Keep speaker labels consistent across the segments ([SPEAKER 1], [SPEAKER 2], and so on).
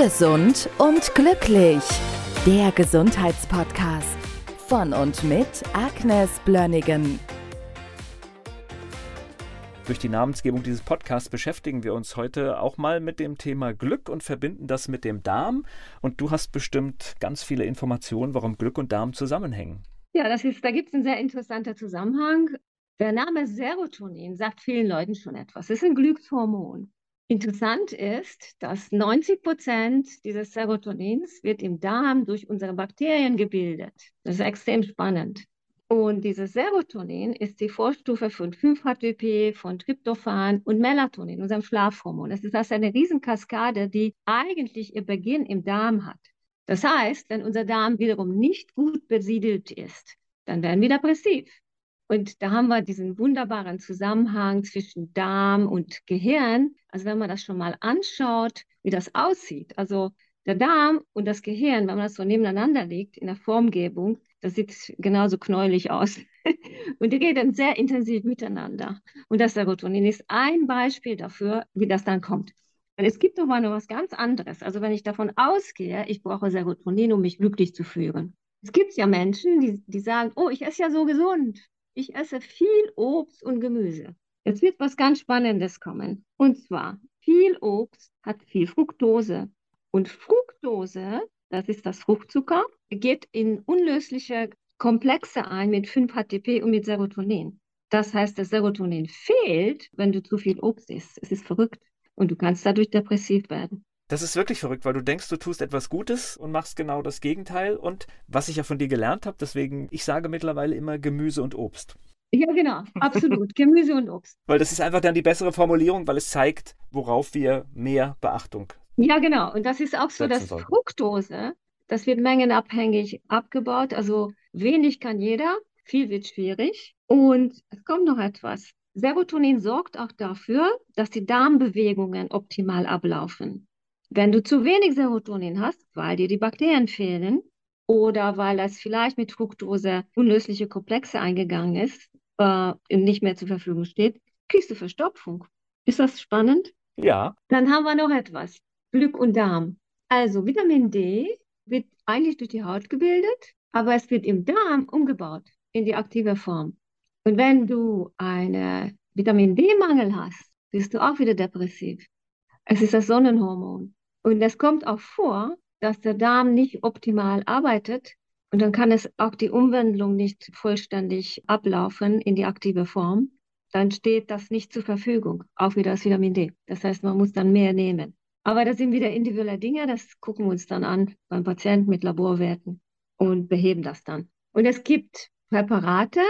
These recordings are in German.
[SPEAKER 1] Gesund und glücklich. Der Gesundheitspodcast von und mit Agnes Blönnigan.
[SPEAKER 2] Durch die Namensgebung dieses Podcasts beschäftigen wir uns heute auch mal mit dem Thema Glück und verbinden das mit dem Darm. Und du hast bestimmt ganz viele Informationen, warum Glück und Darm zusammenhängen.
[SPEAKER 3] Ja, das ist, da gibt es einen sehr interessanten Zusammenhang. Der Name Serotonin sagt vielen Leuten schon etwas. Es ist ein Glückshormon. Interessant ist, dass 90 Prozent dieses Serotonins wird im Darm durch unsere Bakterien gebildet. Das ist extrem spannend. Und dieses Serotonin ist die Vorstufe von 5-HTP, von Tryptophan und Melatonin, unserem Schlafhormon. Es ist also eine Riesenkaskade, die eigentlich ihr Beginn im Darm hat. Das heißt, wenn unser Darm wiederum nicht gut besiedelt ist, dann werden wir depressiv. Und da haben wir diesen wunderbaren Zusammenhang zwischen Darm und Gehirn. Also wenn man das schon mal anschaut, wie das aussieht. Also der Darm und das Gehirn, wenn man das so nebeneinander legt in der Formgebung, das sieht genauso knäulig aus. und die reden sehr intensiv miteinander. Und das Serotonin ist ein Beispiel dafür, wie das dann kommt. Und es gibt aber noch was ganz anderes. Also wenn ich davon ausgehe, ich brauche Serotonin, um mich glücklich zu fühlen. Es gibt ja Menschen, die, die sagen, oh, ich esse ja so gesund ich esse viel Obst und Gemüse. Jetzt wird was ganz Spannendes kommen. Und zwar, viel Obst hat viel Fructose. Und Fructose, das ist das Fruchtzucker, geht in unlösliche Komplexe ein mit 5-HTP und mit Serotonin. Das heißt, das Serotonin fehlt, wenn du zu viel Obst isst. Es ist verrückt. Und du kannst dadurch depressiv werden.
[SPEAKER 2] Das ist wirklich verrückt, weil du denkst, du tust etwas Gutes und machst genau das Gegenteil. Und was ich ja von dir gelernt habe, deswegen, ich sage mittlerweile immer Gemüse und Obst.
[SPEAKER 3] Ja, genau, absolut. Gemüse und Obst.
[SPEAKER 2] Weil das ist einfach dann die bessere Formulierung, weil es zeigt, worauf wir mehr Beachtung.
[SPEAKER 3] Ja, genau. Und das ist auch so, dass. Fructose, das wird mengenabhängig abgebaut. Also wenig kann jeder, viel wird schwierig. Und es kommt noch etwas. Serotonin sorgt auch dafür, dass die Darmbewegungen optimal ablaufen. Wenn du zu wenig Serotonin hast, weil dir die Bakterien fehlen oder weil das vielleicht mit Fructose unlösliche Komplexe eingegangen ist äh, und nicht mehr zur Verfügung steht, kriegst du Verstopfung. Ist das spannend?
[SPEAKER 2] Ja.
[SPEAKER 3] Dann haben wir noch etwas. Glück und Darm. Also Vitamin D wird eigentlich durch die Haut gebildet, aber es wird im Darm umgebaut in die aktive Form. Und wenn du einen Vitamin D-Mangel hast, bist du auch wieder depressiv. Es ist das Sonnenhormon. Und es kommt auch vor, dass der Darm nicht optimal arbeitet und dann kann es auch die Umwandlung nicht vollständig ablaufen in die aktive Form. Dann steht das nicht zur Verfügung, auch wieder das Vitamin D. Das heißt, man muss dann mehr nehmen. Aber das sind wieder individuelle Dinge, das gucken wir uns dann an beim Patienten mit Laborwerten und beheben das dann. Und es gibt Präparate,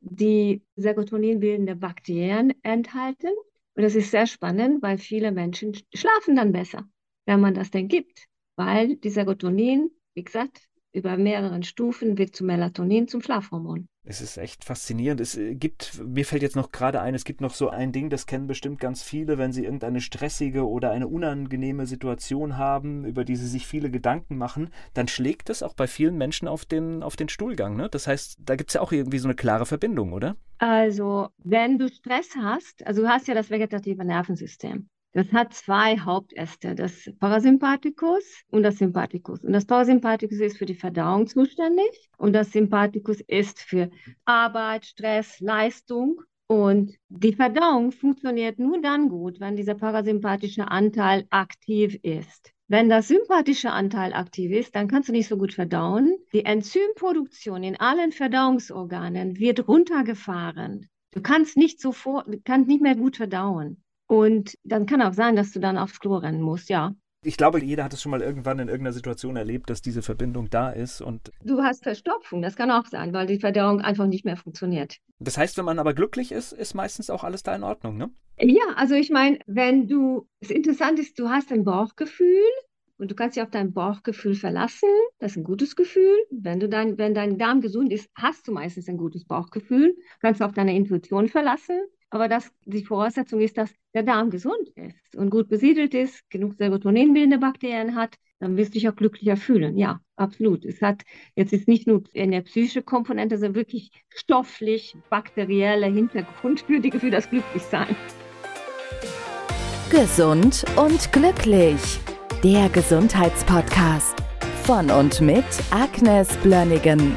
[SPEAKER 3] die Serotonin-bildende Bakterien enthalten. Und das ist sehr spannend, weil viele Menschen schlafen dann besser wenn man das denn gibt. Weil die Serotonin, wie gesagt, über mehreren Stufen wird zu Melatonin, zum Schlafhormon.
[SPEAKER 2] Es ist echt faszinierend. Es äh, gibt, mir fällt jetzt noch gerade ein, es gibt noch so ein Ding, das kennen bestimmt ganz viele, wenn sie irgendeine stressige oder eine unangenehme Situation haben, über die sie sich viele Gedanken machen, dann schlägt das auch bei vielen Menschen auf den, auf den Stuhlgang. Ne? Das heißt, da gibt es ja auch irgendwie so eine klare Verbindung, oder?
[SPEAKER 3] Also, wenn du Stress hast, also du hast ja das vegetative Nervensystem. Das hat zwei Hauptäste, das Parasympathikus und das Sympathikus. Und das Parasympathikus ist für die Verdauung zuständig und das Sympathikus ist für Arbeit, Stress, Leistung. Und die Verdauung funktioniert nur dann gut, wenn dieser parasympathische Anteil aktiv ist. Wenn das sympathische Anteil aktiv ist, dann kannst du nicht so gut verdauen. Die Enzymproduktion in allen Verdauungsorganen wird runtergefahren. Du kannst nicht sofort, kannst nicht mehr gut verdauen. Und dann kann auch sein, dass du dann aufs Klo rennen musst, ja.
[SPEAKER 2] Ich glaube, jeder hat es schon mal irgendwann in irgendeiner Situation erlebt, dass diese Verbindung da ist. Und
[SPEAKER 3] du hast Verstopfung, das kann auch sein, weil die Verdauung einfach nicht mehr funktioniert.
[SPEAKER 2] Das heißt, wenn man aber glücklich ist, ist meistens auch alles da in Ordnung, ne?
[SPEAKER 3] Ja, also ich meine, wenn du, das Interessante ist, du hast ein Bauchgefühl und du kannst dich auf dein Bauchgefühl verlassen. Das ist ein gutes Gefühl. Wenn, du dein, wenn dein Darm gesund ist, hast du meistens ein gutes Bauchgefühl. Kannst du auf deine Intuition verlassen. Aber das, die Voraussetzung ist, dass der Darm gesund ist und gut besiedelt ist, genug Serotoninbildende Bakterien hat, dann wirst du dich auch glücklicher fühlen. Ja, absolut. Es hat jetzt ist nicht nur eine psychische Komponente, sondern wirklich stofflich, bakterieller Hintergrund für, die, für das Glücklichsein.
[SPEAKER 1] Gesund und glücklich. der Gesundheitspodcast. Von und mit Agnes Blönnigan.